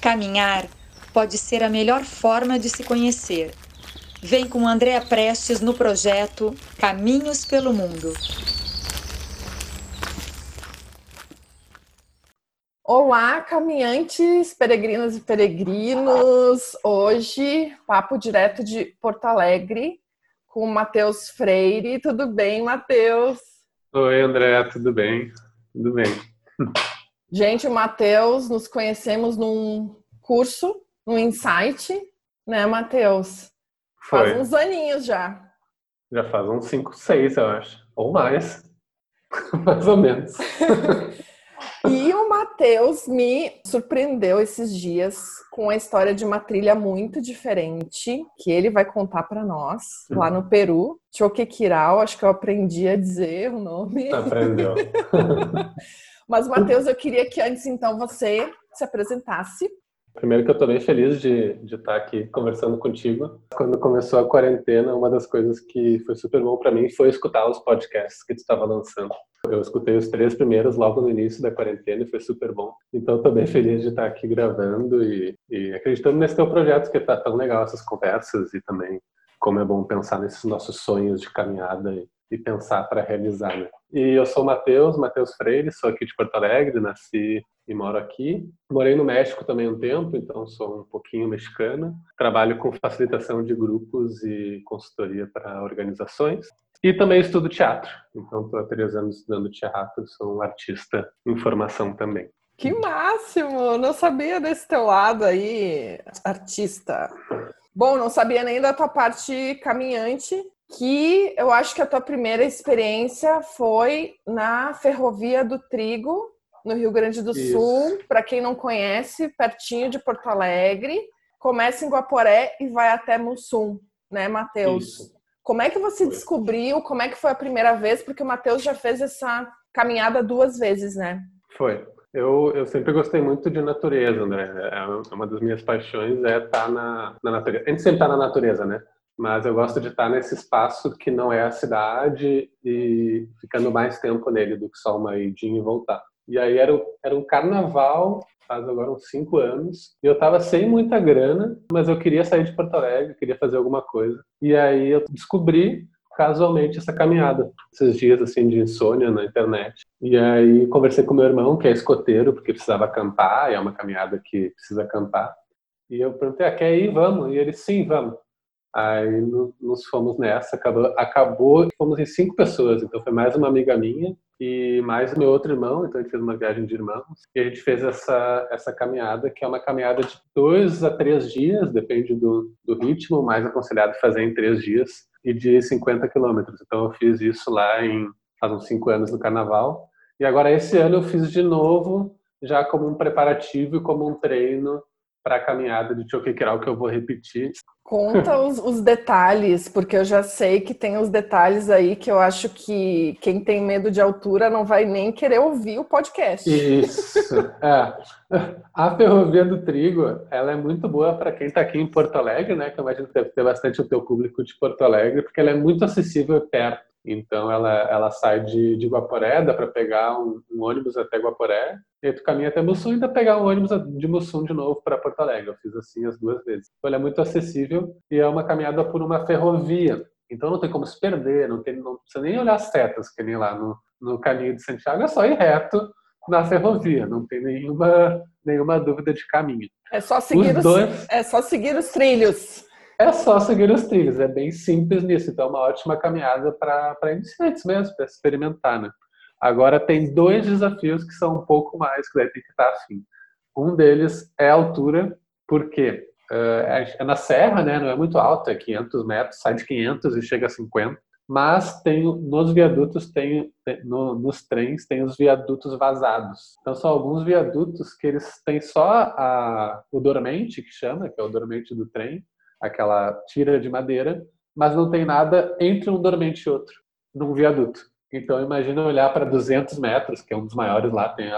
Caminhar pode ser a melhor forma de se conhecer. Vem com Andréa Prestes no projeto Caminhos pelo Mundo. Olá, caminhantes, peregrinas e peregrinos. Hoje, papo direto de Porto Alegre com o Matheus Freire. Tudo bem, Matheus? Oi, André, tudo bem? Tudo bem. Gente, o Matheus, nos conhecemos num curso, num insight, né, Matheus? Faz uns aninhos já. Já faz uns 5, 6, eu acho. Ou mais. mais ou menos. E o Matheus me surpreendeu esses dias com a história de uma trilha muito diferente que ele vai contar para nós lá no Peru. Choquequiral, acho que eu aprendi a dizer o nome. Aprendeu. Mas, Matheus, eu queria que antes então você se apresentasse Primeiro que eu estou bem feliz de, de estar aqui conversando contigo. Quando começou a quarentena, uma das coisas que foi super bom para mim foi escutar os podcasts que tu estava lançando. Eu escutei os três primeiros logo no início da quarentena e foi super bom. Então estou bem feliz de estar aqui gravando e, e acreditando nesse teu projeto que está tão legal essas conversas e também como é bom pensar nesses nossos sonhos de caminhada e, e pensar para realizar, né? E eu sou o Matheus, Matheus Freire, sou aqui de Porto Alegre, nasci e moro aqui. Morei no México também um tempo, então sou um pouquinho mexicana. Trabalho com facilitação de grupos e consultoria para organizações. E também estudo teatro, então estou há três anos estudando teatro, sou um artista em formação também. Que máximo! Não sabia desse teu lado aí, artista. Bom, não sabia nem da tua parte caminhante, que eu acho que a tua primeira experiência foi na Ferrovia do Trigo, no Rio Grande do Isso. Sul. Para quem não conhece, pertinho de Porto Alegre. Começa em Guaporé e vai até Mussum, né, Matheus? Como é que você foi. descobriu? Como é que foi a primeira vez? Porque o Matheus já fez essa caminhada duas vezes, né? Foi. Eu, eu sempre gostei muito de natureza, André. É uma das minhas paixões é estar na, na natureza. A gente sempre está na natureza, né? Mas eu gosto de estar nesse espaço que não é a cidade e ficando mais tempo nele do que só uma idinha e voltar. E aí era, era um carnaval, faz agora uns cinco anos, e eu estava sem muita grana, mas eu queria sair de Porto Alegre, queria fazer alguma coisa. E aí eu descobri casualmente essa caminhada, esses dias assim de insônia na internet. E aí conversei com meu irmão, que é escoteiro, porque precisava acampar, e é uma caminhada que precisa acampar. E eu perguntei, ah, quer ir? Vamos? E ele, sim, vamos. Aí nos fomos nessa, acabou, acabou, fomos em cinco pessoas, então foi mais uma amiga minha e mais meu outro irmão, então a gente fez uma viagem de irmãos e a gente fez essa, essa caminhada, que é uma caminhada de dois a três dias, depende do, do ritmo, mais aconselhado fazer em três dias e de 50 quilômetros. Então eu fiz isso lá em, faz uns cinco anos no carnaval e agora esse ano eu fiz de novo, já como um preparativo e como um treino para a caminhada de Choquequeral que eu vou repetir. Conta os, os, detalhes, porque eu já sei que tem os detalhes aí que eu acho que quem tem medo de altura não vai nem querer ouvir o podcast. Isso. É. A Ferrovia do Trigo, ela é muito boa para quem está aqui em Porto Alegre, né? Que eu imagino que deve ter bastante o teu público de Porto Alegre, porque ela é muito acessível perto. Então ela, ela sai de, de Guaporé, dá para pegar um, um, ônibus até Guaporé, e aí tu caminha até Mussum e ainda pegar um ônibus de Mussum de novo para Porto Alegre. Eu fiz assim as duas vezes. Então ela é muito acessível e é uma caminhada por uma ferrovia. Então não tem como se perder, não, tem, não precisa nem olhar setas, que nem lá no, no caminho de Santiago, é só ir reto na ferrovia, não tem nenhuma, nenhuma dúvida de caminho. É só seguir os, os dois... é só seguir os trilhos. É só seguir os trilhos, é bem simples nisso. Então, é uma ótima caminhada para iniciantes mesmo, para experimentar, né? Agora, tem dois desafios que são um pouco mais, que daí tem que estar assim. Um deles é a altura, porque uh, é na serra, né? Não é muito alto, é 500 metros, sai de 500 e chega a 50. Mas tem, nos viadutos, tem, no, nos trens, tem os viadutos vazados. Então, são alguns viadutos que eles têm só a, o dormente, que chama, que é o dormente do trem, aquela tira de madeira, mas não tem nada entre um dormente e outro, num viaduto. Então imagina olhar para 200 metros, que é um dos maiores lá, tem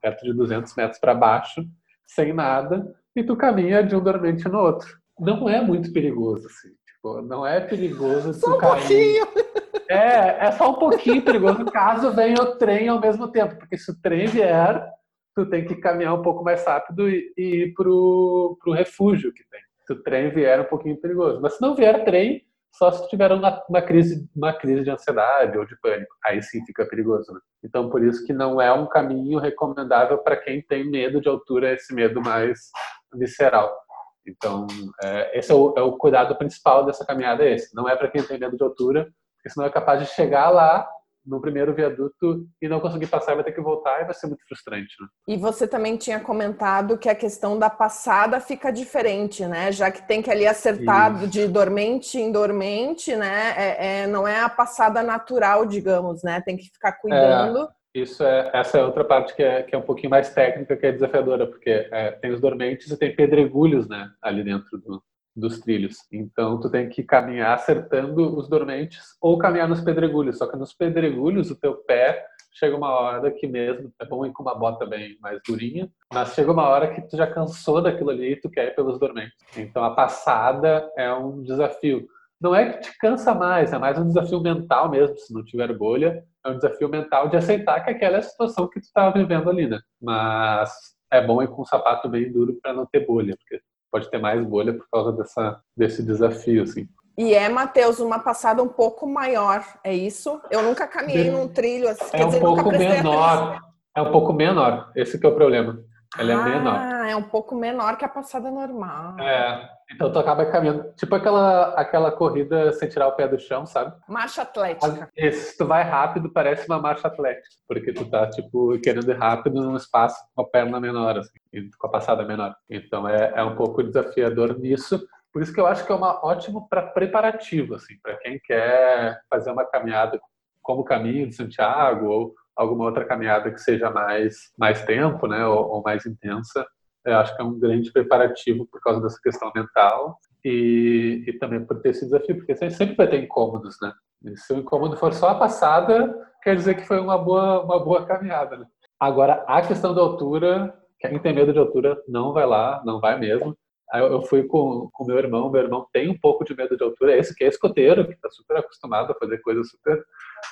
perto de 200 metros para baixo, sem nada, e tu caminha de um dormente no outro. Não é muito perigoso, assim. Tipo, não é perigoso só um cair. pouquinho. É, é só um pouquinho perigoso caso venha o trem ao mesmo tempo, porque se o trem vier, tu tem que caminhar um pouco mais rápido e, e ir pro, pro refúgio que tem. Se o trem vier, é um pouquinho perigoso. Mas se não vier trem, só se tiver uma, uma, crise, uma crise de ansiedade ou de pânico. Aí sim fica perigoso. Né? Então, por isso que não é um caminho recomendável para quem tem medo de altura, esse medo mais visceral. Então, é, esse é o, é o, cuidado principal dessa caminhada, é esse. Não é para quem tem medo de altura, porque senão é capaz de chegar lá no primeiro viaduto e não conseguir passar, vai ter que voltar e vai ser muito frustrante. Né? E você também tinha comentado que a questão da passada fica diferente, né? Já que tem que ali acertar Isso. de dormente em dormente, né? É, é, não é a passada natural, digamos, né? Tem que ficar cuidando. É. Isso é, essa é outra parte que é, que é um pouquinho mais técnica, que é desafiadora, porque é, tem os dormentes e tem pedregulhos, né, ali dentro do, dos trilhos. Então, tu tem que caminhar acertando os dormentes ou caminhar nos pedregulhos. Só que nos pedregulhos, o teu pé chega uma hora que mesmo é bom ir com uma bota bem mais durinha, mas chega uma hora que tu já cansou daquilo ali e tu quer ir pelos dormentes. Então, a passada é um desafio. Não é que te cansa mais, é mais um desafio mental mesmo, se não tiver bolha, é um desafio mental de aceitar que aquela é a situação que tu estava vivendo ali, né? Mas é bom ir com um sapato bem duro para não ter bolha, porque pode ter mais bolha por causa dessa, desse desafio, assim. E é, Matheus, uma passada um pouco maior, é isso? Eu nunca caminhei num trilho assim. É um dizer, pouco menor. É um pouco menor. Esse que é o problema. Ela ah, é menor. Ah, é um pouco menor que a passada normal. É. Então tu acaba caminhando, tipo aquela, aquela corrida sem tirar o pé do chão, sabe? Marcha atlética. Isso, tu vai rápido, parece uma marcha atlética, porque tu tá, tipo, querendo ir rápido num espaço com a perna menor, assim, com a passada menor. Então é, é um pouco desafiador nisso. Por isso que eu acho que é uma ótimo para preparativo, assim, para quem quer fazer uma caminhada como o caminho de Santiago ou alguma outra caminhada que seja mais mais tempo, né, ou, ou mais intensa eu acho que é um grande preparativo por causa dessa questão mental e, e também por ter esse desafio, porque sempre vai ter incômodos, né? E se o incômodo for só a passada, quer dizer que foi uma boa, uma boa caminhada, né? Agora, a questão da altura, quem tem medo de altura não vai lá, não vai mesmo. Eu fui com o meu irmão, meu irmão tem um pouco de medo de altura, esse que é escoteiro, que está super acostumado a fazer coisas super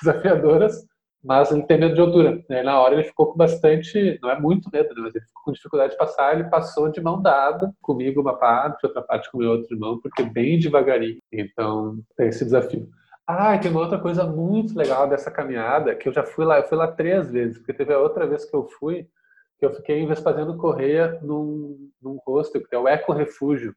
desafiadoras, mas ele tem medo de altura. Né? Na hora ele ficou com bastante, não é muito medo, né? mas ele ficou com dificuldade de passar. Ele passou de mão dada comigo uma parte, outra parte com o meu outro irmão, porque bem devagarinho. Então tem esse desafio. Ah, tem uma outra coisa muito legal dessa caminhada, que eu já fui lá, eu fui lá três vezes, porque teve a outra vez que eu fui, que eu fiquei fazendo correia num, num hostel, que é o Eco Refúgio,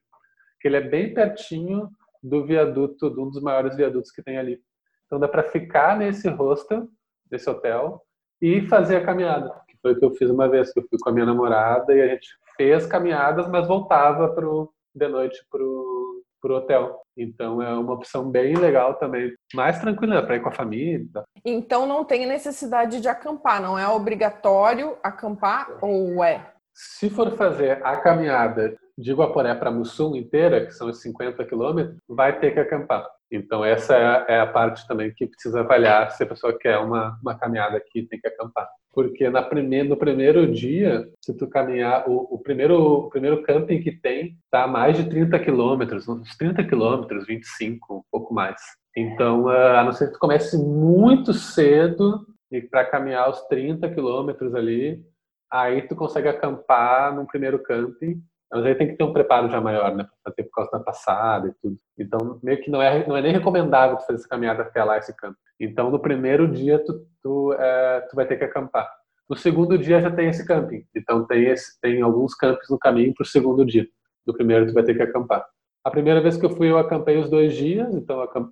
que ele é bem pertinho do viaduto, de um dos maiores viadutos que tem ali. Então dá para ficar nesse hostel desse hotel e fazer a caminhada, que foi o que eu fiz uma vez, que eu fui com a minha namorada e a gente fez caminhadas, mas voltava pro, de noite pro, pro hotel. Então é uma opção bem legal também, mais tranquila para ir com a família. Então não tem necessidade de acampar, não é obrigatório acampar ou é? Se for fazer a caminhada de Guaporé para Mussum inteira, que são os 50 quilômetros, vai ter que acampar. Então, essa é, é a parte também que precisa avaliar se a pessoa quer uma, uma caminhada aqui, tem que acampar. Porque na primeir, no primeiro dia, se tu caminhar, o, o, primeiro, o primeiro camping que tem está a mais de 30 quilômetros, uns 30 quilômetros, 25, um pouco mais. Então, a não ser que tu comece muito cedo e para caminhar os 30 quilômetros ali, aí tu consegue acampar no primeiro camping mas aí tem que ter um preparo já maior, né? Para fazer por causa da passada e tudo. Então, meio que não é, não é nem recomendável tu fazer essa caminhada até lá, esse campo. Então, no primeiro dia, tu, tu, é, tu vai ter que acampar. No segundo dia já tem esse camping. Então, tem, esse, tem alguns campos no caminho para o segundo dia. No primeiro, tu vai ter que acampar. A primeira vez que eu fui, eu acampei os dois dias. Então, eu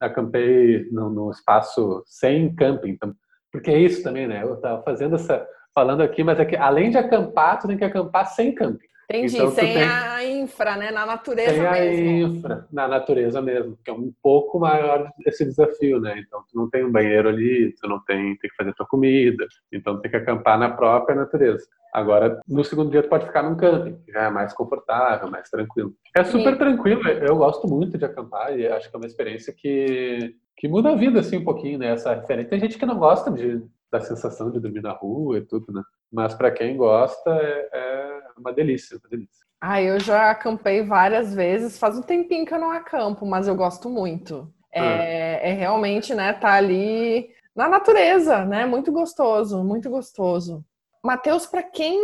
acampei no, no espaço sem camping. Então, porque é isso também, né? Eu estava fazendo essa falando aqui, mas é que além de acampar, tu tem que acampar sem camping. Entendi, então, sem tem, a infra, né? Na natureza tem mesmo. a infra, na natureza mesmo, que é um pouco maior esse desafio, né? Então, tu não tem um banheiro ali, tu não tem, tem que fazer tua comida, então tem que acampar na própria natureza. Agora, no segundo dia, tu pode ficar num camping, que já é mais confortável, mais tranquilo. É super Sim. tranquilo, eu gosto muito de acampar e acho que é uma experiência que, que muda a vida, assim, um pouquinho, né? Essa referência. Tem gente que não gosta de, da sensação de dormir na rua e tudo, né? Mas para quem gosta, é, é uma delícia, uma delícia. Ah, eu já acampei várias vezes. Faz um tempinho que eu não acampo, mas eu gosto muito. É, ah. é realmente, né, tá ali na natureza, né? Muito gostoso, muito gostoso. Matheus, para quem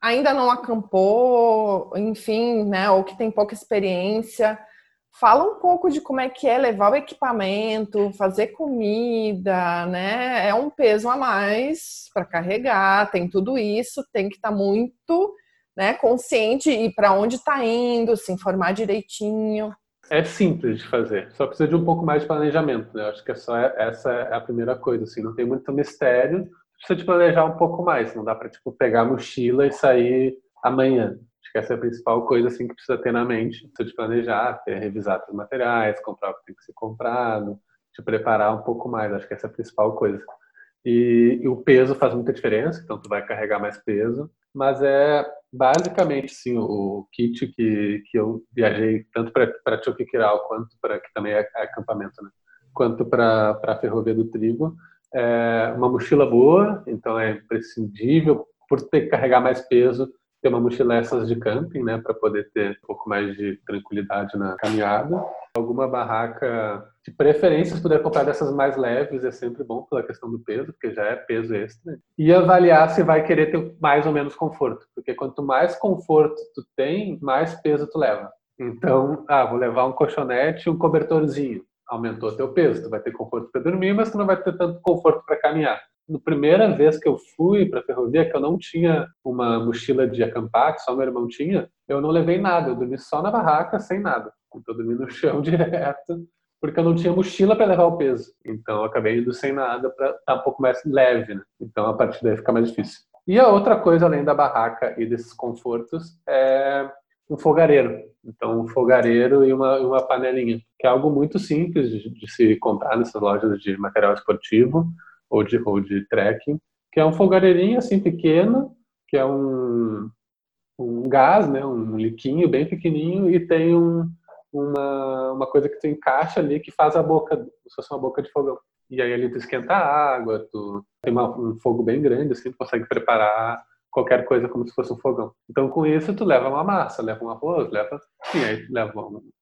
ainda não acampou, enfim, né, ou que tem pouca experiência, fala um pouco de como é que é levar o equipamento, fazer comida, né? É um peso a mais para carregar, tem tudo isso, tem que estar tá muito, né, consciente e para onde está indo, se informar direitinho. É simples de fazer, só precisa de um pouco mais de planejamento. Né? Acho que é só essa é a primeira coisa, assim, não tem muito mistério. Precisa de planejar um pouco mais, não dá para tipo pegar a mochila e sair amanhã. Que essa é a principal coisa assim que precisa ter na mente, precisa de planejar, ter revisar os materiais, comprar o que tem que ser comprado, te preparar um pouco mais. Acho que essa é a principal coisa. E, e, o peso faz muita diferença, então tu vai carregar mais peso, mas é basicamente sim o, kit que, que eu viajei tanto para Choquiquiral quanto para que também é, é acampamento, né? quanto para a Ferrovia do Trigo. É uma mochila boa, então é imprescindível por ter que carregar mais peso ter uma mochila essas de camping, né, para poder ter um pouco mais de tranquilidade na caminhada. Alguma barraca, de preferência, se puder comprar dessas mais leves, é sempre bom pela questão do peso, porque já é peso extra. E avaliar se vai querer ter mais ou menos conforto, porque quanto mais conforto tu tem, mais peso tu leva. Então, ah, vou levar um colchonete e um cobertorzinho. Aumentou teu peso, tu vai ter conforto para dormir, mas tu não vai ter tanto conforto para caminhar na primeira vez que eu fui para a ferrovia, que eu não tinha uma mochila de acampar, que só meu irmão tinha, eu não levei nada, eu dormi só na barraca, sem nada. Então, eu dormi no chão direto, porque eu não tinha mochila para levar o peso. Então, eu acabei indo sem nada para estar tá um pouco mais leve, né? Então, a partir daí fica mais difícil. E a outra coisa, além da barraca e desses confortos, é um fogareiro. Então, um fogareiro e uma, uma panelinha, que é algo muito simples de, de se comprar nessas lojas de material esportivo ou de, ou de trekking, que é um fogareirinho assim pequeno, que é um, um gás, né, um liquinho bem pequenininho e tem um, uma, uma coisa que tu encaixa ali que faz a boca, se fosse uma boca de fogão. E aí ali tu esquenta a água, tu tem uma, um fogo bem grande, assim, tu consegue preparar qualquer coisa como se fosse um fogão. Então com isso tu leva uma massa, leva um arroz, leva, sim, aí leva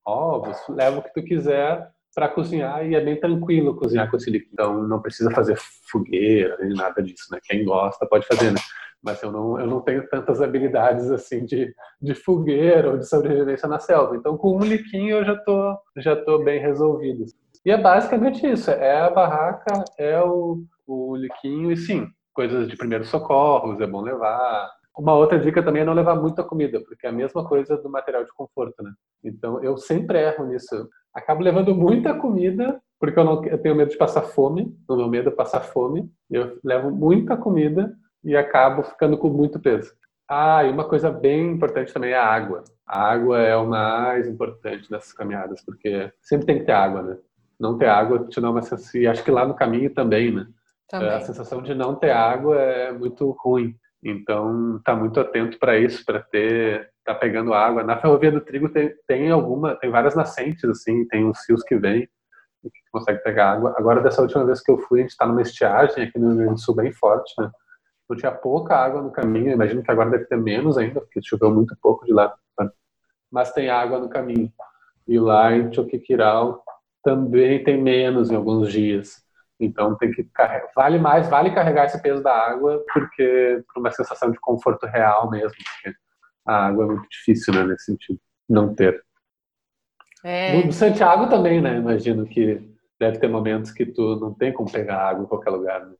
ovos, leva o que tu quiser para cozinhar e é bem tranquilo cozinhar com esse líquido. Então não precisa fazer fogueira nem nada disso, né? Quem gosta pode fazer, né? Mas eu não, eu não tenho tantas habilidades assim de, de fogueira ou de sobrevivência na selva. Então com um liquinho eu já tô já tô bem resolvido. E é basicamente isso, é a barraca, é o, o liquinho e sim, coisas de primeiros socorros, é bom levar, uma outra dica também é não levar muita comida, porque é a mesma coisa do material de conforto, né? Então eu sempre erro nisso acabo levando muita comida, porque eu, não, eu tenho medo de passar fome, o meu medo é passar fome, eu levo muita comida e acabo ficando com muito peso. Ah, e uma coisa bem importante também é a água. A água é o mais importante dessas caminhadas, porque sempre tem que ter água, né? Não ter água te dá uma sensação, e acho que lá no caminho também, né? Também. A sensação de não ter água é muito ruim. Então, tá muito atento para isso, para ter tá pegando água. Na ferrovia do trigo tem, tem alguma, tem várias nascentes assim, tem uns rios que vêm que consegue pegar água. Agora dessa última vez que eu fui, a gente está numa estiagem aqui no Rio Grande do Sul bem forte, né? Então tinha pouca água no caminho. Imagino que agora deve ter menos ainda, porque choveu muito pouco de lá. Mas tem água no caminho. E lá em Choquiquiral também tem menos em alguns dias. Então tem que carregar. Vale mais, vale carregar esse peso da água, porque por uma sensação de conforto real mesmo. Porque a água é muito difícil, né, nesse sentido, não ter. É. No Santiago também, né? Imagino que deve ter momentos que tu não tem como pegar água em qualquer lugar. Né?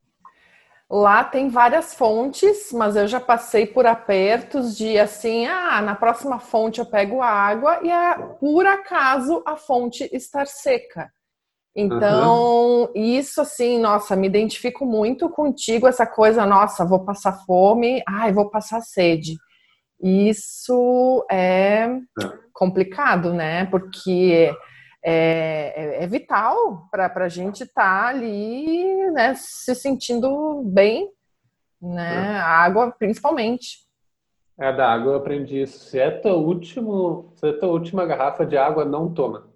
Lá tem várias fontes, mas eu já passei por apertos de assim, ah, na próxima fonte eu pego água e é, por acaso a fonte estar seca. Então, uhum. isso assim, nossa, me identifico muito contigo, essa coisa, nossa, vou passar fome, ai, vou passar sede. Isso é, é. complicado, né? Porque é, é, é vital para a gente estar tá ali, né, se sentindo bem, né? É. A água, principalmente. É, da água eu aprendi isso. Se é tua, último, se é tua última garrafa de água, não toma.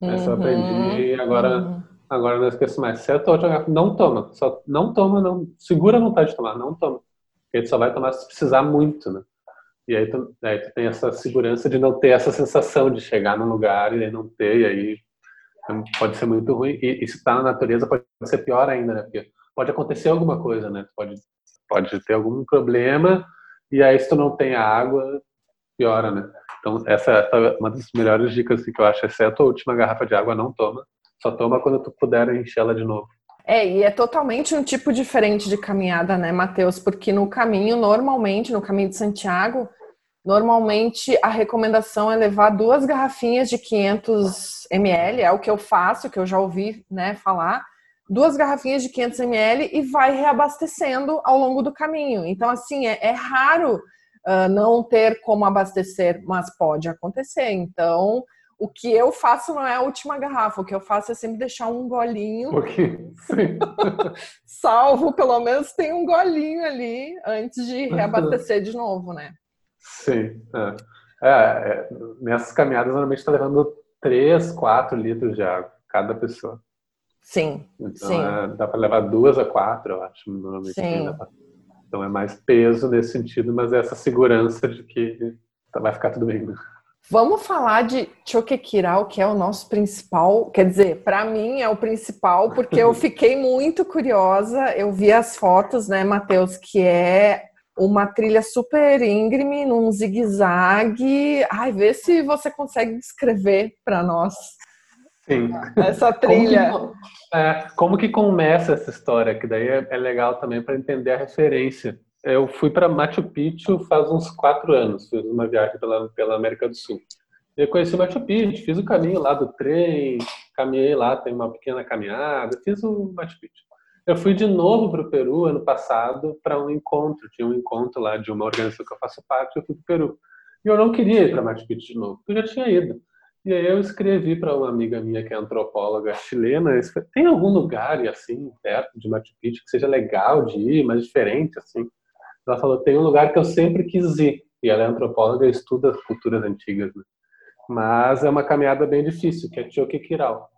Uhum, Essa eu aprendi e agora, uhum. agora não esqueço mais. Se última garrafa, não toma. Só não toma, não. Segura a vontade de tomar, não toma. Porque tu só vai tomar se precisar muito, né? E aí tu, aí tu tem essa segurança de não ter essa sensação de chegar num lugar e não ter, e aí pode ser muito ruim. E, e se tá na natureza pode ser pior ainda, né? Porque pode acontecer alguma coisa, né? Pode pode ter algum problema e aí se tu não tem água, piora, né? Então essa é uma das melhores dicas que eu acho, exceto a última garrafa de água, não toma. Só toma quando tu puder encher ela de novo. É, e é totalmente um tipo diferente de caminhada, né, Matheus? Porque no caminho, normalmente, no caminho de Santiago, normalmente a recomendação é levar duas garrafinhas de 500 ml, é o que eu faço, que eu já ouvi, né, falar duas garrafinhas de 500 ml e vai reabastecendo ao longo do caminho. Então, assim, é, é raro uh, não ter como abastecer, mas pode acontecer. Então, o que eu faço não é a última garrafa, o que eu faço é sempre deixar um golinho. Sim. salvo, pelo menos tem um golinho ali antes de reabastecer de novo, né? Sim. É. É, é, nessas caminhadas, normalmente está levando 3, 4 litros de água, cada pessoa. Sim. Então sim. É, dá para levar duas a quatro, eu acho, normalmente. Sim. Então é mais peso nesse sentido, mas é essa segurança de que vai ficar tudo bem. Né? Vamos falar de Choquequirau, que é o nosso principal, quer dizer, para mim é o principal, porque eu fiquei muito curiosa. Eu vi as fotos, né, Matheus, que é uma trilha super íngreme, num zigue-zague. Ai, vê se você consegue descrever para nós. Sim. Essa trilha. Como que, é, como que começa essa história? Que daí é, é legal também para entender a referência. Eu fui para Machu Picchu faz uns quatro anos, fiz uma viagem pela, pela América do Sul. Eu conheci Machu Picchu, fiz o caminho lá do trem, caminhei lá, tem uma pequena caminhada, fiz o Machu Picchu. Eu fui de novo para o Peru ano passado para um encontro, tinha um encontro lá de uma organização que eu faço parte, eu fui para o Peru. E eu não queria ir para Machu Picchu de novo, porque eu já tinha ido. E aí eu escrevi para uma amiga minha que é antropóloga chilena, tem algum lugar assim perto de Machu Picchu que seja legal de ir, mas diferente assim? Ela falou tem um lugar que eu sempre quis ir e ela é antropóloga e estuda culturas antigas, né? mas é uma caminhada bem difícil, que é Choquequirau.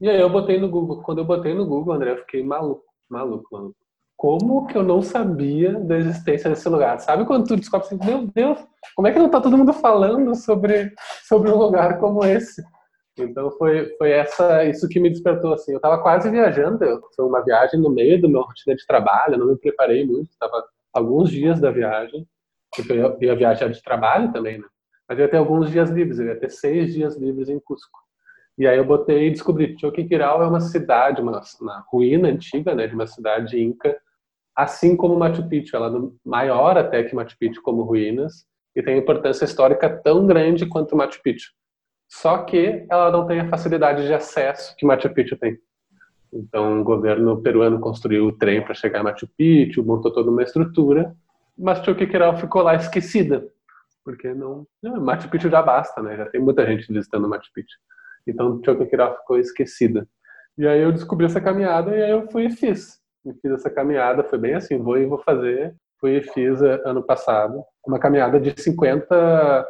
E aí eu botei no Google. Quando eu botei no Google, André, eu fiquei maluco, maluco, maluco. Como que eu não sabia da existência desse lugar? Sabe quando tu descobre assim, meu Deus, como é que não tá todo mundo falando sobre, sobre um lugar como esse? Então foi, foi essa, isso que me despertou assim. Eu estava quase viajando, foi uma viagem no meio do meu rotina de trabalho, não me preparei muito, estava alguns dias da viagem, porque eu ia viajar de trabalho também, né? Mas eu ia ter alguns dias livres, eu ia ter seis dias livres em Cusco. E aí eu botei e descobri que Choquequirau é uma cidade, uma, uma ruína antiga, né, de uma cidade inca, assim como Machu Picchu, ela é maior até que Machu Picchu como ruínas e tem importância histórica tão grande quanto Machu Picchu. Só que ela não tem a facilidade de acesso que Machu Picchu tem. Então, o governo peruano construiu o trem para chegar a Machu Picchu, montou toda uma estrutura, mas Choquequirau ficou lá esquecida, porque não, não, Machu Picchu já basta, né? Já tem muita gente visitando Machu Picchu. Então, Choquequirau ficou esquecida. E aí eu descobri essa caminhada e aí eu fui e fiz e fiz essa caminhada, foi bem assim, vou e vou fazer. Fui e fiz eh, ano passado uma caminhada de 50,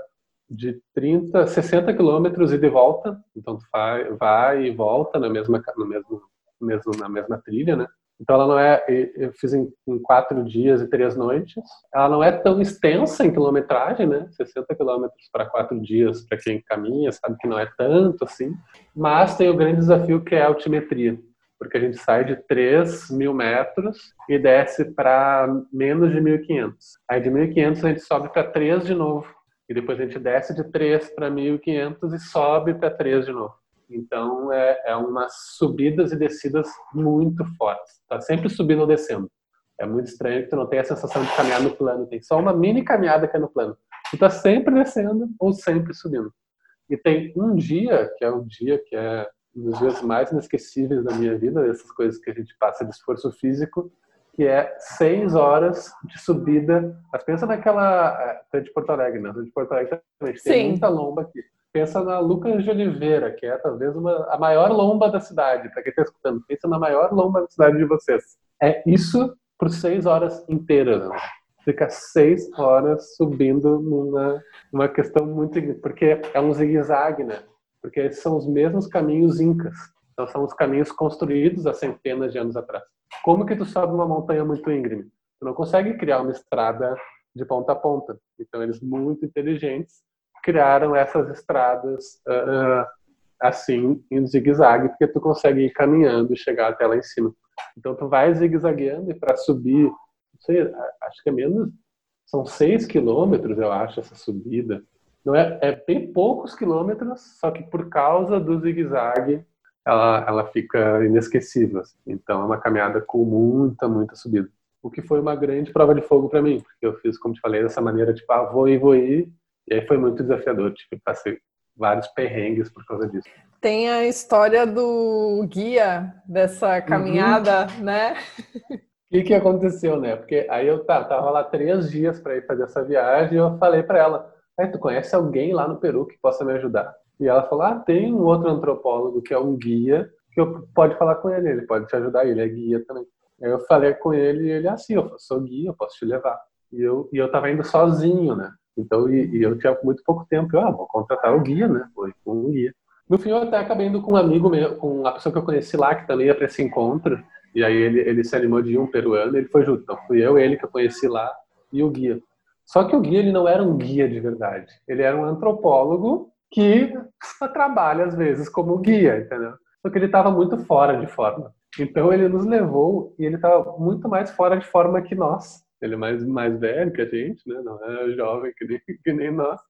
de 30, 60 quilômetros e de volta. Então tu vai, vai e volta na mesma, no mesmo, mesmo, na mesma trilha, né? Então ela não é, eu fiz em, em, quatro dias e três noites. Ela não é tão extensa em quilometragem, né? 60 quilômetros para quatro dias para quem caminha sabe que não é tanto assim. Mas tem o grande desafio que é a altimetria porque a gente sai de 3 mil metros e desce para menos de 1.500. Aí de 1.500 a gente sobe para 3 de novo. E depois a gente desce de 3 para 1.500 e sobe para 3 de novo. Então é, é umas subidas e descidas muito fortes. Tá sempre subindo ou descendo. É muito estranho que tu não tem a sensação de caminhar no plano. Tem só uma mini caminhada que é no plano. Tu tá sempre descendo ou sempre subindo. E tem um dia, que é o dia que é um dos dias mais inesquecíveis da minha vida, essas coisas que a gente passa de esforço físico, que é seis horas de subida. Mas pensa naquela. É, de Porto Alegre, né? de Porto Alegre também. Tem muita lomba aqui. Pensa na Lucas de Oliveira, que é talvez uma, a maior lomba da cidade. Para quem está escutando, pensa na maior lomba da cidade de vocês. É isso por seis horas inteiras. Né? Fica seis horas subindo numa uma questão muito. Porque é um zigue-zague, né? Porque esses são os mesmos caminhos incas. Então são os caminhos construídos há centenas de anos atrás. Como que tu sobe uma montanha muito íngreme? Tu não consegue criar uma estrada de ponta a ponta. Então eles muito inteligentes criaram essas estradas uh, assim em zigue-zague, porque tu consegue ir caminhando e chegar até lá em cima. Então tu vai zigue-zagueando e para subir sei, acho que é menos, são seis quilômetros, eu acho, essa subida. Não é, é bem poucos quilômetros, só que por causa do zigue-zague, ela, ela fica inesquecível. Assim. Então é uma caminhada com muita, muita subida. O que foi uma grande prova de fogo para mim, porque eu fiz, como te falei, dessa maneira, tipo, ah, vou ir, vou ir, e aí foi muito desafiador, tipo, passei vários perrengues por causa disso. Tem a história do guia dessa uhum. caminhada, uhum. né? O que, que aconteceu, né? Porque aí eu tava lá três dias para ir fazer essa viagem e eu falei para ela, tu conhece alguém lá no Peru que possa me ajudar? E ela falou, ah, tem um outro antropólogo que é um guia, que eu pode falar com ele, ele pode te ajudar, ele é guia também. Aí eu falei com ele e ele, assim, eu sou guia, eu posso te levar. E eu, e eu tava indo sozinho, né? Então, e, e eu tinha muito pouco tempo. Eu, ah, vou contratar o guia, né? Foi com o guia. No fim, eu até acabei indo com um amigo meu, com a pessoa que eu conheci lá, que também ia para esse encontro. E aí ele, ele se animou de ir um peruano, ele foi junto. Então, fui eu, ele que eu conheci lá e o guia. Só que o guia, ele não era um guia de verdade. Ele era um antropólogo que trabalha, às vezes, como guia, entendeu? Só que ele estava muito fora de forma. Então, ele nos levou e ele estava muito mais fora de forma que nós. Ele é mais, mais velho que a gente, né? Não é jovem que nem, que nem nós.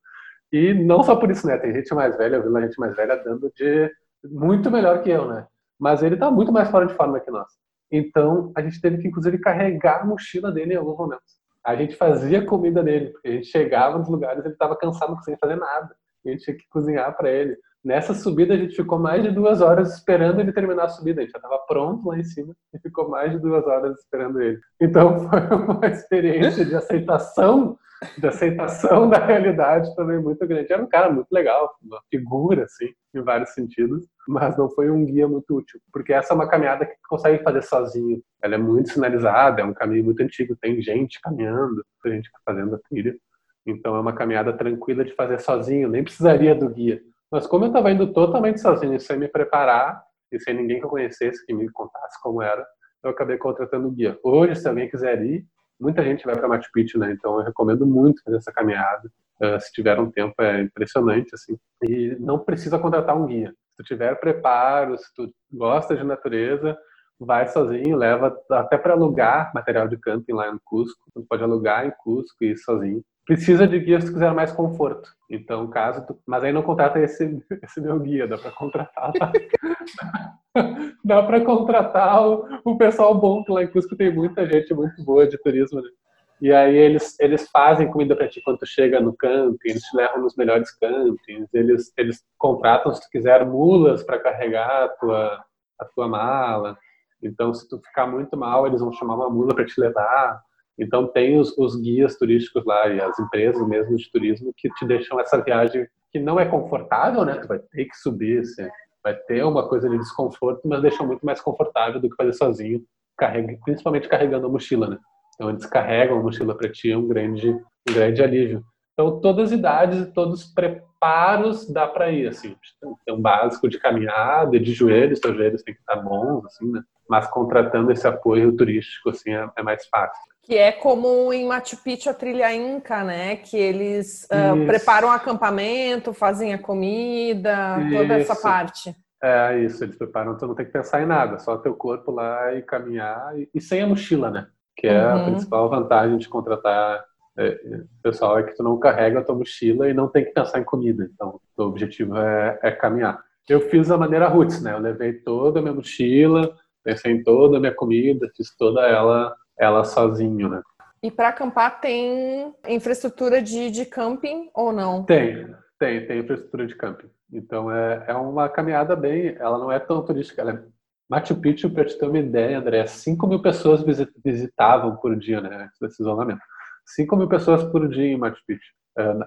E não só por isso, né? Tem gente mais velha, eu vi a gente mais velha dando de muito melhor que eu, né? Mas ele tá muito mais fora de forma que nós. Então, a gente teve que, inclusive, carregar a mochila dele em alguns momentos. A gente fazia comida dele, porque a gente chegava nos lugares ele estava cansado, sem fazer nada. A gente tinha que cozinhar para ele. Nessa subida, a gente ficou mais de duas horas esperando ele terminar a subida. A gente já estava pronto lá em cima e ficou mais de duas horas esperando ele. Então, foi uma experiência de aceitação, de aceitação da realidade também muito grande. Era um cara muito legal, uma figura, assim, em vários sentidos, mas não foi um guia muito útil, porque essa é uma caminhada que consegue fazer sozinho. Ela é muito sinalizada, é um caminho muito antigo, tem gente caminhando, tem gente fazendo a trilha. Então, é uma caminhada tranquila de fazer sozinho, nem precisaria do guia mas como eu estava indo totalmente sozinho, sem me preparar e sem ninguém que eu conhecesse que me contasse como era, eu acabei contratando o guia. Hoje, se alguém quiser ir, muita gente vai para Machu Picchu, né? Então eu recomendo muito fazer essa caminhada. Uh, se tiver um tempo é impressionante assim. E não precisa contratar um guia. Se tu tiver preparo, se tu gosta de natureza, vai sozinho, leva até para alugar material de camping lá em Cusco. Tu pode alugar em Cusco e ir sozinho precisa de guia se quiser mais conforto. Então, caso tu... mas aí não contrata esse esse meu guia, dá para contratar lá. dá para contratar o, o, pessoal bom que lá em Cusco tem muita gente muito boa de turismo, né? E aí eles eles fazem comida para ti quando tu chega no camping, eles te levam nos melhores campings, eles eles contratam se tu quiser mulas para carregar a tua a tua mala. Então, se tu ficar muito mal, eles vão chamar uma mula para te levar. Então tem os, os, guias turísticos lá e as empresas mesmo de turismo que te deixam essa viagem que não é confortável, né? Tu vai ter que subir, assim, vai ter uma coisa de desconforto, mas deixa muito mais confortável do que fazer sozinho, carrega, principalmente carregando a mochila, né? Então eles carregam a mochila para ti, é um grande, um grande alívio. Então todas as idades e todos os preparos dá para ir, assim. Tem um básico de caminhada, de joelhos, seus joelhos têm que estar bons, assim, né? Mas contratando esse apoio turístico, assim, é, é mais fácil. Que é como em Machu Picchu a trilha Inca, né? Que eles uh, preparam o acampamento, fazem a comida, isso. toda essa parte. É isso, eles preparam, tu não tem que pensar em nada, só teu corpo lá e caminhar e, e sem a mochila, né? Que é uhum. a principal vantagem de contratar é, pessoal é que tu não carrega a tua mochila e não tem que pensar em comida. Então, o objetivo é, é caminhar. Eu fiz da maneira roots, né? Eu levei toda a minha mochila, pensei em toda a minha comida, fiz toda ela ela sozinho, né? E para acampar tem infraestrutura de, de camping ou não? Tem, tem, tem infraestrutura de camping. Então é, é uma caminhada bem, ela não é tão turística, ela é Machu Picchu, para te ter uma ideia, André, 5 mil pessoas visitavam por dia, né, antes desse isolamento. 5 mil pessoas por dia em Machu Picchu.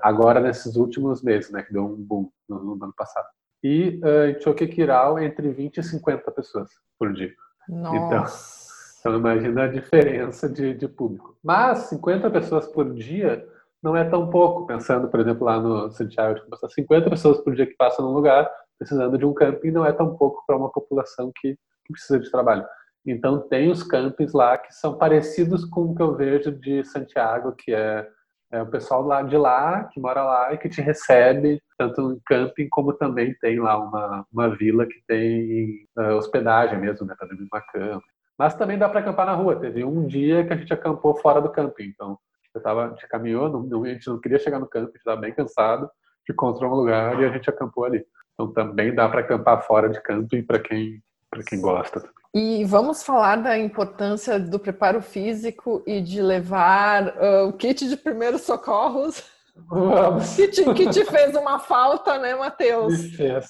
Agora, nesses últimos meses, né, que deu um boom no, no ano passado. E uh, em Choquequirau, entre 20 e 50 pessoas por dia. Nossa! Então, então imagina a diferença de, de público. Mas 50 pessoas por dia não é tão pouco, pensando, por exemplo, lá no Santiago, 50 pessoas por dia que passam num lugar precisando de um camping não é tão pouco para uma população que, que, precisa de trabalho. Então tem os campings lá que são parecidos com o que eu vejo de Santiago, que é, é o pessoal lá de lá, que mora lá e que te recebe tanto no camping como também tem lá uma, uma vila que tem uh, hospedagem mesmo, né, para dormir uma cama Mas também dá para acampar na rua. Teve um dia que a gente acampou fora do camping. Então, eu tava, a gente caminhou, não, a gente não queria chegar no camping, a gente estava bem cansado, encontrou um lugar e a gente acampou ali. Então, também dá para acampar fora de camping para quem, quem gosta. E vamos falar da importância do preparo físico e de levar uh, o kit de primeiros socorros. Vamos. Que te, que te fez uma falta, né, Matheus?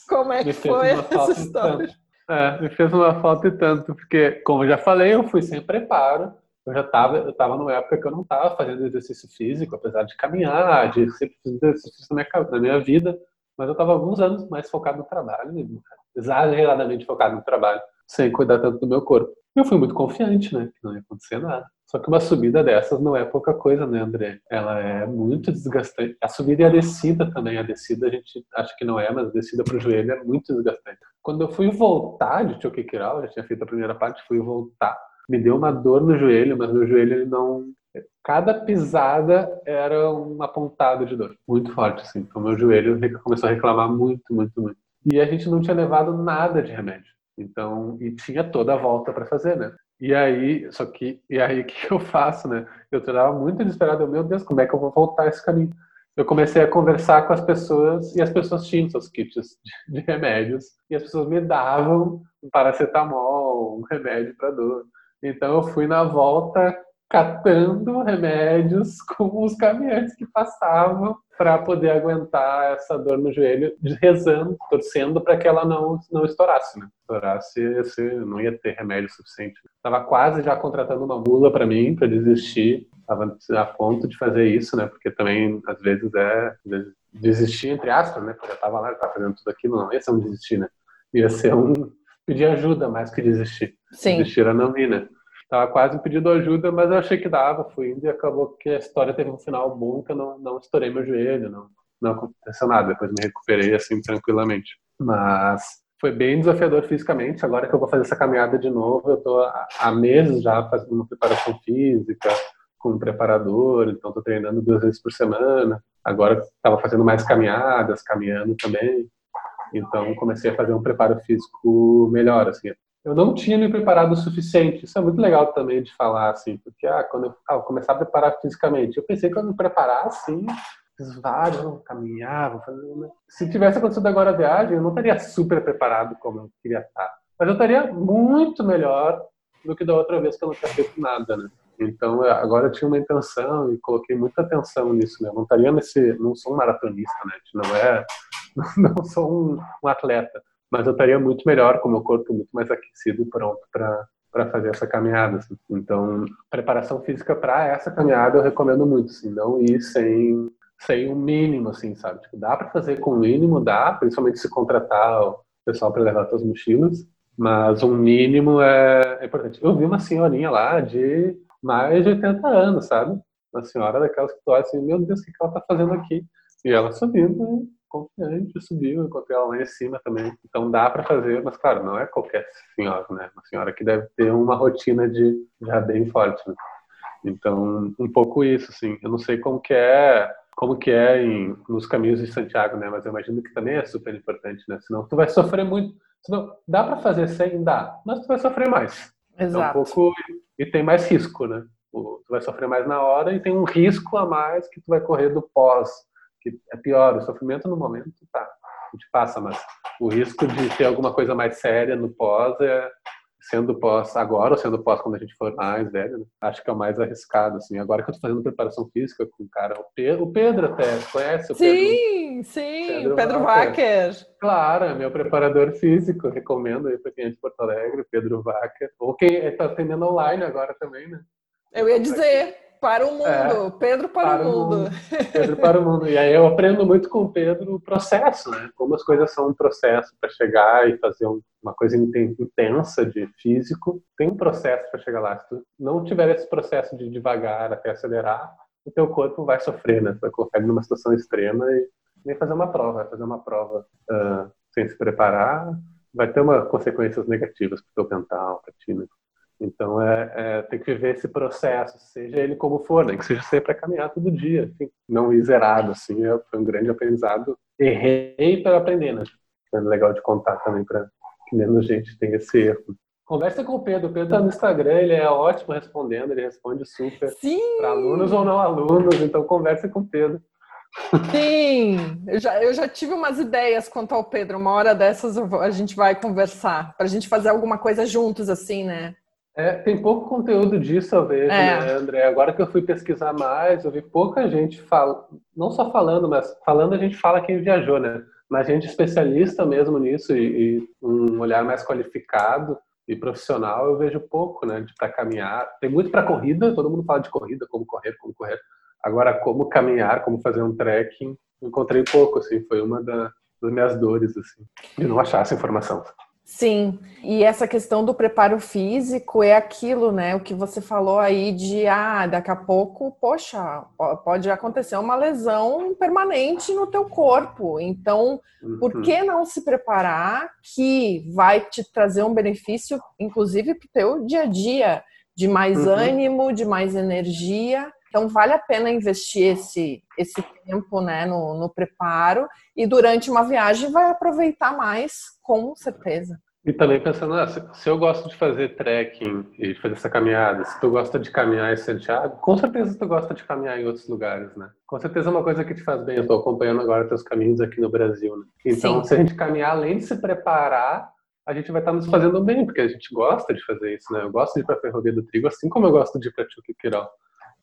Como é que foi essa história? É, me fez uma falta e tanto, porque, como eu já falei, eu fui sem preparo. Eu já estava, eu estava numa época que eu não estava fazendo exercício físico, apesar de caminhar, de sempre fazer exercício na minha, na minha vida, mas eu estava alguns anos mais focado no trabalho, exageradamente focado no trabalho, sem cuidar tanto do meu corpo. Eu fui muito confiante, né, que não ia acontecer nada. Só que uma subida dessas não é pouca coisa, né, André? Ela é muito desgastante. A subida e a descida também. A descida a gente acha que não é, mas a descida para o joelho é muito desgastante. Quando eu fui voltar de Choquequiral, já tinha feito a primeira parte, fui voltar, me deu uma dor no joelho, mas meu joelho ele não. Cada pisada era uma pontada de dor, muito forte, assim. Então meu joelho começou a reclamar muito, muito, muito. E a gente não tinha levado nada de remédio. Então, e tinha toda a volta para fazer, né? E aí, só que, e aí o que eu faço, né? Eu estava muito desesperado, meu Deus, como é que eu vou voltar esse caminho? Eu comecei a conversar com as pessoas e as pessoas tinham seus kits de, de remédios e as pessoas me davam um paracetamol, um remédio para dor. Então eu fui na volta catando remédios com os caminhantes que passavam para poder aguentar essa dor no joelho, rezando, torcendo para que ela não não estourasse, né? Estourasse, esse, não ia ter remédio suficiente. Tava quase já contratando uma mula para mim para desistir, tava a ponto de fazer isso, né? Porque também às vezes é às vezes, desistir entre aspas, né? Porque eu tava lá, tava fazendo tudo aquilo, não ia ser um desistir, né? Ia ser um pedir ajuda mais que desistir. Sim. Desistir era não ir, né? Tava quase pedindo ajuda, mas eu achei que dava, fui indo e acabou que a história teve um final bom, que eu não, não estourei meu joelho, não, não aconteceu nada, depois me recuperei assim tranquilamente. Mas foi bem desafiador fisicamente, agora que eu vou fazer essa caminhada de novo, eu tô há meses já fazendo uma preparação física, com um preparador, então estou treinando duas vezes por semana. Agora estava fazendo mais caminhadas, caminhando também. Então comecei a fazer um preparo físico melhor, assim eu não tinha me preparado o suficiente. Isso é muito legal também de falar, assim, porque ah, quando eu, ah, começar a preparar fisicamente, eu pensei que eu me preparar assim, fiz vários, não, caminhava, fazia, né? Se tivesse acontecido agora a viagem, eu não estaria super preparado como eu queria estar. Mas eu estaria muito melhor do que da outra vez que eu não tinha feito nada, né? Então, agora eu tinha uma intenção e coloquei muita atenção nisso, né? Eu não estaria nesse... Não sou um maratonista, né? Não é... Não sou um, um atleta mas eu estaria muito melhor com o meu corpo muito mais aquecido e pronto para para fazer essa caminhada. Assim. Então, preparação física para essa caminhada eu recomendo muito, assim, não ir sem sem um mínimo, assim, sabe? Tipo, dá para fazer com o mínimo, dá, principalmente se contratar o pessoal para levar suas mochilas, mas um mínimo é, é importante. Eu vi uma senhorinha lá de mais de 80 anos, sabe? Uma senhora daquelas que tu olha assim, meu Deus, o que ela tá fazendo aqui? E ela subindo confiante, subiu, encontrei ela lá em cima também. Então dá para fazer, mas claro, não é qualquer senhora, né? Uma senhora que deve ter uma rotina de já bem forte, né? Então, um pouco isso, assim. Eu não sei como que é, como que é em, nos caminhos de Santiago, né? Mas eu imagino que também é super importante, né? Senão tu vai sofrer muito. Senão, dá para fazer sem? Dá. Mas tu vai sofrer mais. Exato. É um pouco, e tem mais risco, né? Tu vai sofrer mais na hora e tem um risco a mais que tu vai correr do pós que é pior, o sofrimento no momento, tá, a gente passa, mas o risco de ter alguma coisa mais séria no pós é sendo pós agora ou sendo pós quando a gente for mais velho, né? acho que é o mais arriscado, assim. Agora que eu tô fazendo preparação física com o cara, o Pedro, o Pedro até, conhece o Pedro? Sim, sim, Pedro, Pedro Wacker. Claro, é meu preparador físico, recomendo aí para quem é de Porto Alegre, Pedro Wacker. Ou quem está atendendo online agora também, né? Eu ia dizer, para o mundo, é, Pedro para, para o mundo. mundo. Pedro para o mundo. E aí eu aprendo muito com o Pedro o processo, né? Como as coisas são um processo para chegar e fazer uma coisa intensa de físico. Tem um processo para chegar lá. Se tu não tiver esse processo de devagar até acelerar, o teu corpo vai sofrer, né? Tu vai colocar ele numa situação extrema e nem fazer uma prova, vai fazer uma prova uh, sem se preparar, vai ter uma consequências negativas para o teu mental, para ti, né? Então, é, é, tem que viver esse processo, seja ele como for, né? que seja sempre a caminhar todo dia, assim, não ir zerado, assim, é, foi um grande aprendizado. Errei para aprender, né? É legal de contar também para que menos gente tenha esse erro. Conversa com o Pedro. O Pedro tá no Instagram, ele é ótimo respondendo, ele responde super para alunos ou não alunos, então conversa com o Pedro. Sim, eu já, eu já tive umas ideias quanto ao Pedro. Uma hora dessas a gente vai conversar, para a gente fazer alguma coisa juntos, assim, né? É, tem pouco conteúdo disso, eu vejo, é. né, André? Agora que eu fui pesquisar mais, eu vi pouca gente fala, não só falando, mas falando a gente fala quem viajou, né? Mas gente especialista mesmo nisso e, e um olhar mais qualificado e profissional, eu vejo pouco, né? De para caminhar. Tem muito para corrida, todo mundo fala de corrida, como correr, como correr. Agora, como caminhar, como fazer um trekking, encontrei pouco, assim, foi uma da, das minhas dores, assim, de não achar essa informação. Sim, e essa questão do preparo físico é aquilo, né? O que você falou aí de, ah, daqui a pouco, poxa, pode acontecer uma lesão permanente no teu corpo. Então, uhum. por que não se preparar que vai te trazer um benefício, inclusive para o teu dia a dia, de mais uhum. ânimo, de mais energia? Então, vale a pena investir esse, esse tempo né, no, no preparo e durante uma viagem vai aproveitar mais, com certeza. E também pensando, ah, se eu gosto de fazer trekking e fazer essa caminhada, se tu gosta de caminhar em Santiago, com certeza tu gosta de caminhar em outros lugares, né? Com certeza é uma coisa que te faz bem. Eu estou acompanhando agora teus caminhos aqui no Brasil, né? Então, Sim. se a gente caminhar, além de se preparar, a gente vai estar nos fazendo bem, porque a gente gosta de fazer isso, né? Eu gosto de ir para a Ferrovia do Trigo, assim como eu gosto de ir para Chuquiquiró.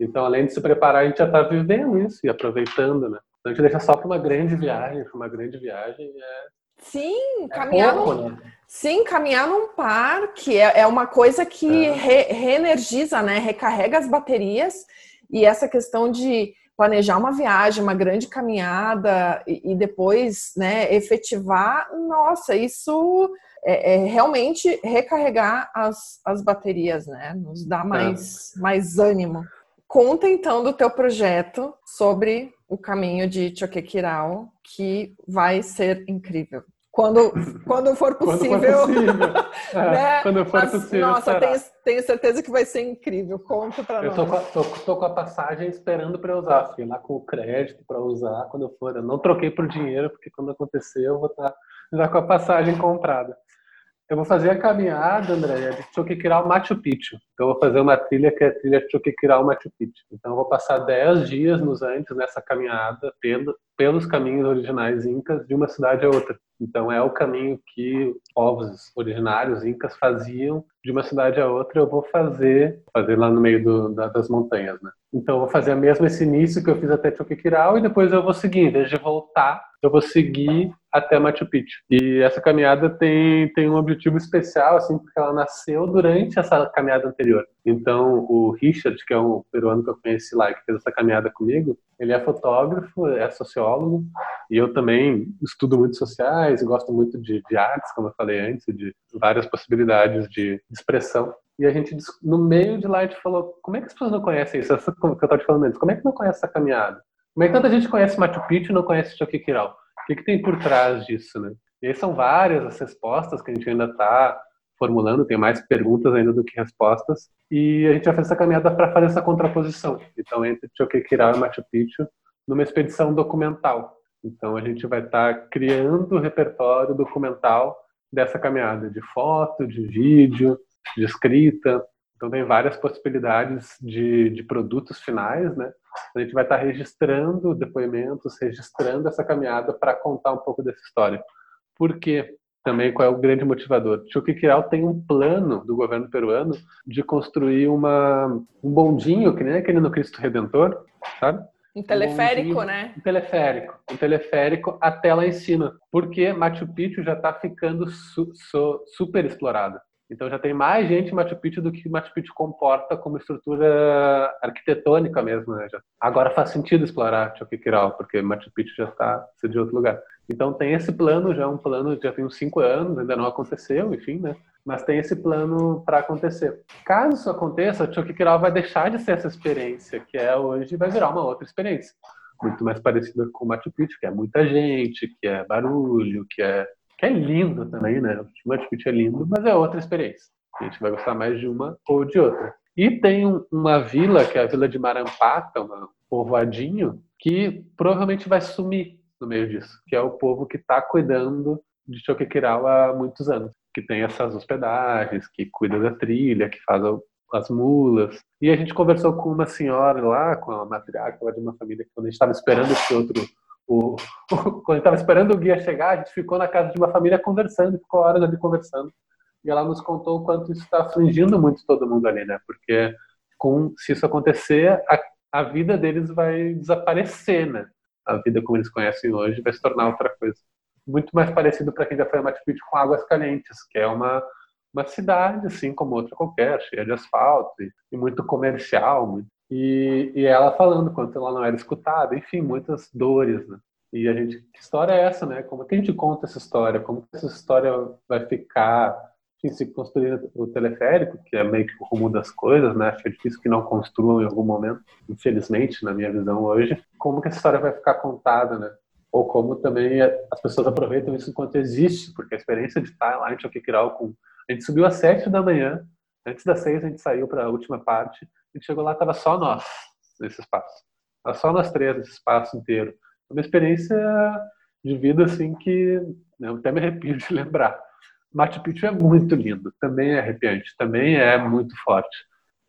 Então, além de se preparar, a gente já está vivendo isso e aproveitando, né? Então, a gente deixa só para uma grande viagem, para uma grande viagem é... Sim, é caminhar, pouco, num... né? Sim, caminhar num parque é, é uma coisa que é. re, reenergiza, né? Recarrega as baterias e essa questão de planejar uma viagem, uma grande caminhada e, e depois, né, efetivar, nossa, isso é, é, realmente recarregar as, as baterias, né? Nos dá mais, é. mais ânimo. Conta então do teu projeto sobre o caminho de Choquequirao, que vai ser incrível. Quando, quando for possível. quando for possível. É, né? Quando for Mas, possível. Nossa, tenho, tenho, certeza que vai ser incrível. Conta para nós. Eu tô, tô, tô, com a passagem esperando para usar. Fiquei lá com o crédito para usar quando eu for. Eu não troquei por dinheiro, porque quando acontecer eu vou estar tá já com a passagem comprada. Eu vou fazer a caminhada, André, de Choquequirao Machu Picchu. Então, eu vou fazer uma trilha que é a trilha Choquequirao Machu Picchu. Então, eu vou passar 10 dias nos Andes nessa caminhada pelo, pelos caminhos originais incas de uma cidade a outra. Então, é o caminho que povos originários incas faziam de uma cidade a outra. Eu vou fazer, fazer lá no meio do, da, das montanhas, né? Então, eu vou fazer mesmo esse início que eu fiz até Choquequirao e depois eu vou seguir. Em vez de voltar, eu vou seguir até Machu Picchu. E essa caminhada tem, tem um objetivo especial, assim, porque ela nasceu durante essa caminhada anterior. Então, o Richard, que é um peruano que eu conheci lá, que fez essa caminhada comigo, ele é fotógrafo, é sociólogo, e eu também estudo muito sociais gosto muito de, de artes, como eu falei antes, de várias possibilidades de expressão. E a gente, no meio de lá, a gente falou, como é que as pessoas não conhecem isso? Essa, que eu estava te falando antes, como é que não conhece essa caminhada? Como é que tanta gente conhece Machu Picchu e não conhece Choquequirao? O que, que tem por trás disso, né? E aí são várias as respostas que a gente ainda está formulando, tem mais perguntas ainda do que respostas, e a gente vai fazer essa caminhada para fazer essa contraposição. Então, entre Choquequirao e Machu Picchu, numa expedição documental. Então, a gente vai estar tá criando o repertório documental dessa caminhada, de foto, de vídeo, de escrita. Então, tem várias possibilidades de, de produtos finais, né? A gente vai estar registrando depoimentos, registrando essa caminhada para contar um pouco dessa história. Por quê? Também qual é o grande motivador? Chuquiquirau tem um plano do governo peruano de construir uma, um bondinho, que nem aquele no Cristo Redentor, sabe? Um teleférico, um né? Um teleférico. Um teleférico até lá em cima. Porque Machu Picchu já está ficando su, su, super explorado. Então já tem mais gente em Machu Picchu do que Machu Picchu comporta como estrutura arquitetônica mesmo. Né? Agora faz sentido explorar Choquequirau, porque Machu Picchu já está de outro lugar. Então tem esse plano, já um plano já tem uns cinco anos, ainda não aconteceu, enfim, né? Mas tem esse plano para acontecer. Caso isso aconteça, Choquequirau vai deixar de ser essa experiência que é hoje e vai virar uma outra experiência. Muito mais parecida com Machu Picchu, que é muita gente, que é barulho, que é que é lindo também, né? O Machu Picchu é lindo, mas é outra experiência. A gente vai gostar mais de uma ou de outra. E tem uma vila, que é a vila de Marampata, um povoadinho, que provavelmente vai sumir no meio disso, que é o povo que está cuidando de Choquequirau há muitos anos. que tem essas hospedagens, que cuida da trilha, que faz as mulas. E a gente conversou com uma senhora lá, com a matriarca de uma família, quando a gente estava esperando esse outro. O, quando estava esperando o guia chegar, a gente ficou na casa de uma família conversando, ficou horas ali conversando. E ela nos contou o quanto isso está afligindo muito todo mundo ali, né? Porque com, se isso acontecer, a, a vida deles vai desaparecer, né? A vida como eles conhecem hoje vai se tornar outra coisa. Muito mais parecido para quem já foi a Machu Picchu com Águas Calientes, que é uma uma cidade, assim como outra qualquer, cheia de asfalto e, e muito comercial. Muito, e, e, ela falando quanto ela não era escutada, enfim, muitas dores, né? E a gente, que história é essa, né? Como é que a gente conta essa história? Como que essa história vai ficar? Enfim, se construir o teleférico, que é meio que o rumo das coisas, né? Acho difícil que não construam em algum momento, infelizmente, na minha visão hoje. Como que essa história vai ficar contada, né? Ou como também as pessoas aproveitam isso enquanto existe, porque a experiência de estar lá em Choquequirau com a gente subiu às sete da manhã, antes das seis a gente saiu para a última parte, a gente chegou lá, tava só nós nesse espaço. Tava só nós três nesse espaço inteiro. Uma experiência de vida assim que né, eu até me arrepio de lembrar. Machu Picchu é muito lindo, também é arrepiante, também é muito forte,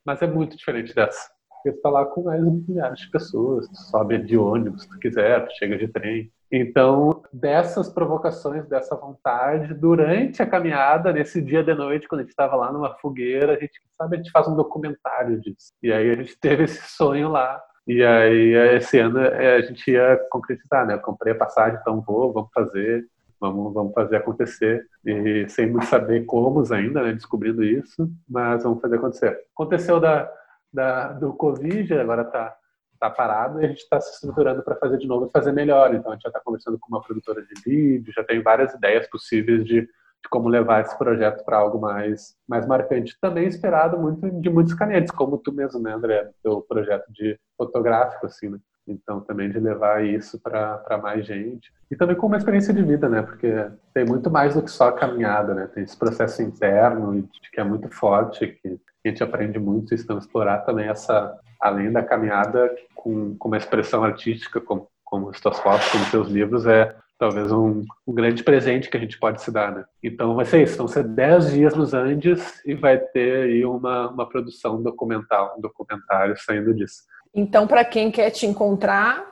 mas é muito diferente dessa. Você está lá com mais milhares de pessoas, tu sobe de ônibus se tu quiser, tu chega de trem, então, dessas provocações, dessa vontade, durante a caminhada, nesse dia de noite, quando a gente estava lá numa fogueira, a gente, sabe, a gente faz um documentário disso. E aí a gente teve esse sonho lá. E aí, esse ano, é, a gente ia concretizar, né? Eu comprei a passagem, então vou, vamos fazer, vamos, vamos fazer acontecer. E sem muito saber como ainda, né? Descobrindo isso, mas vamos fazer acontecer. Aconteceu da, da, do Covid, agora está está parado e a gente está se estruturando para fazer de novo e fazer melhor. Então a gente já está conversando com uma produtora de vídeo, já tem várias ideias possíveis de, de como levar esse projeto para algo mais, mais marcante. Também esperado muito de muitos canetes, como tu mesmo, né, André? Teu projeto de fotográfico, assim, né? Então, também de levar isso para mais gente. E também com uma experiência de vida, né? Porque tem muito mais do que só a caminhada, né? Tem esse processo interno que é muito forte, que a gente aprende muito. Então, explorar também essa, além da caminhada, com, com uma expressão artística, como, como as tuas fotos, como os teus livros, é talvez um, um, grande presente que a gente pode se dar, né? Então vai ser isso, vão ser 10 dias nos Andes e vai ter aí uma, uma produção documental, um documentário saindo disso. Então, para quem quer te encontrar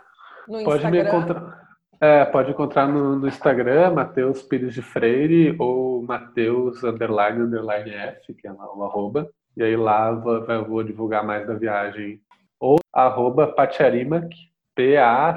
no pode Instagram... Me encontrar, é, pode encontrar no, no Instagram, Matheus Pires de Freire ou Matheus underline, underline F, que é o arroba. E aí lá vou, vou divulgar mais da viagem. Ou arroba Pacharimac, P-A-C-H-A-R-I-M-A-C,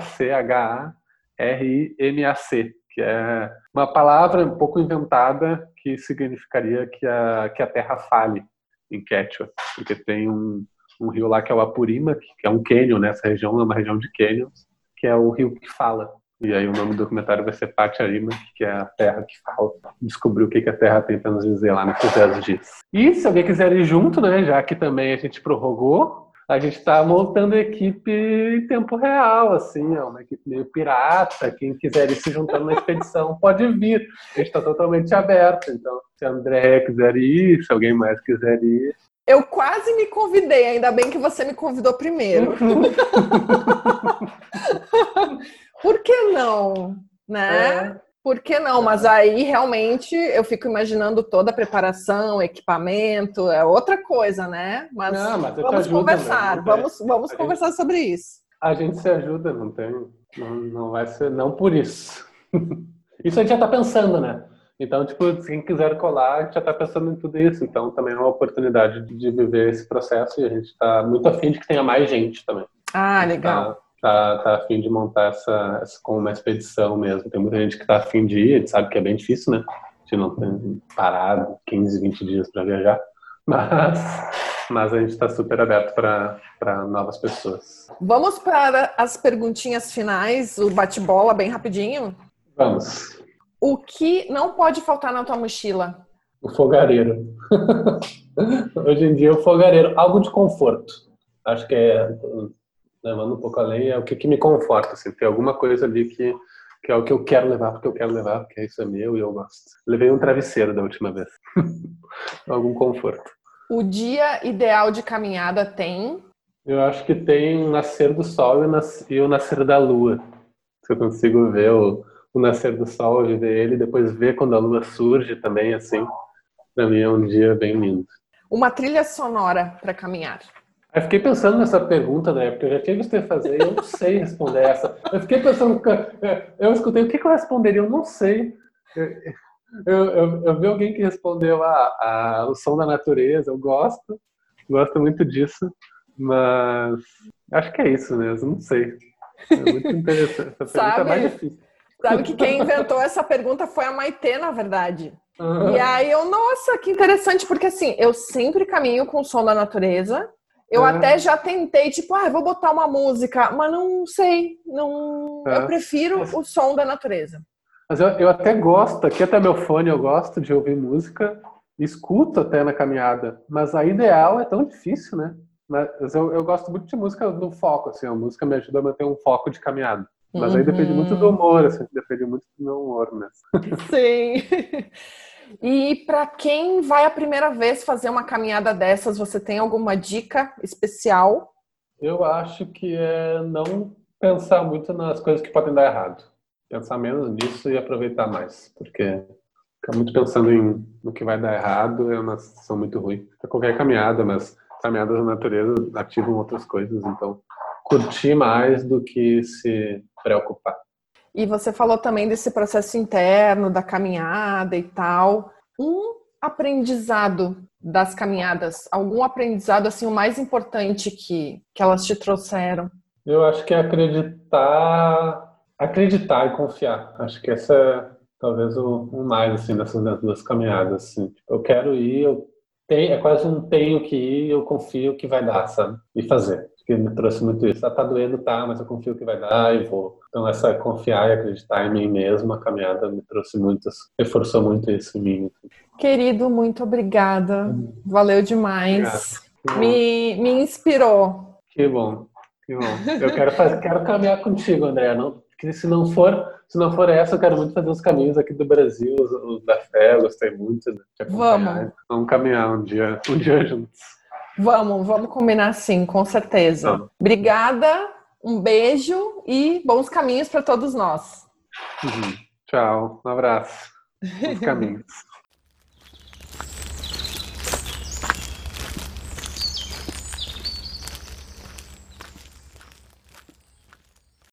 que é uma palavra um pouco inventada que significaria que a, que a terra fale em Quechua, porque tem um, um rio lá que é o Apurimac, que é um cânion, né? Essa região é uma região de cânions, que é o rio que fala. E aí o nome do documentário vai ser Pacharima, que é a terra que fala. Descobrir o que, que a terra tem para nos dizer lá nesses 10 dias. E se alguém quiser ir junto, né, já que também a gente prorrogou, a gente está montando equipe em tempo real, assim, é uma equipe meio pirata. Quem quiser ir se juntando na expedição pode vir. A gente está totalmente aberto. Então, se a André quiser ir, se alguém mais quiser ir, eu quase me convidei, ainda bem que você me convidou primeiro. Por que não? Né? É. Por que não? Mas aí realmente eu fico imaginando toda a preparação, equipamento, é outra coisa, né? Mas, não, mas vamos conversar, vamos, vamos a conversar gente, sobre isso. A gente se ajuda, não tem, não, não vai ser não por isso. Isso a gente já está pensando, né? Então, tipo, quem quiser colar, a gente já está pensando em tudo isso. Então, também é uma oportunidade de viver esse processo e a gente está muito afim de que tenha mais gente também. Ah, legal. Tá, tá, tá afim de montar essa, essa como uma expedição mesmo. Tem muita gente que está afim de ir, a gente sabe que é bem difícil, né? A gente não tem parado 15, 20 dias para viajar. Mas, mas a gente está super aberto para novas pessoas. Vamos para as perguntinhas finais, o bate-bola bem rapidinho? Vamos. O que não pode faltar na tua mochila? O fogareiro. Hoje em dia, o fogareiro. Algo de conforto. Acho que é, levando um pouco além, é o que, que me conforta. Assim, ter alguma coisa ali que, que é o que eu quero levar, porque eu quero levar, porque isso é meu e eu gosto. Levei um travesseiro da última vez. Algum conforto. O dia ideal de caminhada tem? Eu acho que tem o nascer do sol e o nascer da lua. Se eu consigo ver o o nascer do sol, viver ele, depois ver quando a lua surge também, assim, para mim é um dia bem lindo. Uma trilha sonora para caminhar. Eu fiquei pensando nessa pergunta na época, eu já tinha visto você fazer, eu não sei responder essa. Eu fiquei pensando, eu escutei, o que, eu responderia? Eu não sei. Eu, eu, eu vi alguém que respondeu ah, ah, o som da natureza, eu gosto, gosto muito disso, mas acho que é isso mesmo, não sei. É muito interessante. Essa pergunta Sabe? é mais difícil. Sabe que quem inventou essa pergunta foi a Maitê, na verdade. Uhum. E aí eu, nossa, que interessante, porque assim, eu sempre caminho com o som da natureza. Eu uhum. até já tentei, tipo, ah, vou botar uma música, mas não sei, não. Uhum. Eu prefiro o som da natureza. Mas eu, eu até gosto, aqui até meu fone eu gosto de ouvir música, escuto até na caminhada, mas a ideal é tão difícil, né? Mas eu, eu gosto muito de música do foco, assim, a música me ajuda a manter um foco de caminhada. Mas uhum. aí depende muito do humor, assim, depende muito do meu humor mesmo. Sim. E para quem vai a primeira vez fazer uma caminhada dessas, você tem alguma dica especial? Eu acho que é não pensar muito nas coisas que podem dar errado. Pensar menos nisso e aproveitar mais, porque ficar muito pensando em no que vai dar errado é uma situação muito ruim. Para qualquer caminhada, mas caminhadas na natureza ativam outras coisas, então curtir mais do que se preocupar. E você falou também desse processo interno, da caminhada e tal. Um aprendizado das caminhadas, algum aprendizado assim o mais importante que, que elas te trouxeram? Eu acho que é acreditar, acreditar e confiar. Acho que essa é talvez o, o mais assim dessas duas caminhadas. Assim. Tipo, eu quero ir, eu tenho, é quase um tenho que ir, eu confio que vai dar, sabe? E fazer que me trouxe muito isso. Ah, tá doendo, tá, mas eu confio que vai dar e vou. Então, essa confiar e acreditar em mim mesmo, a caminhada me trouxe muito, reforçou muito isso em mim. Querido, muito obrigada. Valeu demais. Me, me inspirou. Que bom, que bom. Eu quero, fazer, quero caminhar contigo, André. Não, se não for, se não for essa, eu quero muito fazer os caminhos aqui do Brasil, os, os da fé, gostei muito Vamos. Vamos caminhar um dia, um dia juntos. Vamos, vamos combinar sim, com certeza. Vamos. Obrigada, um beijo e bons caminhos para todos nós. Uhum. Tchau, um abraço, Bons caminhos.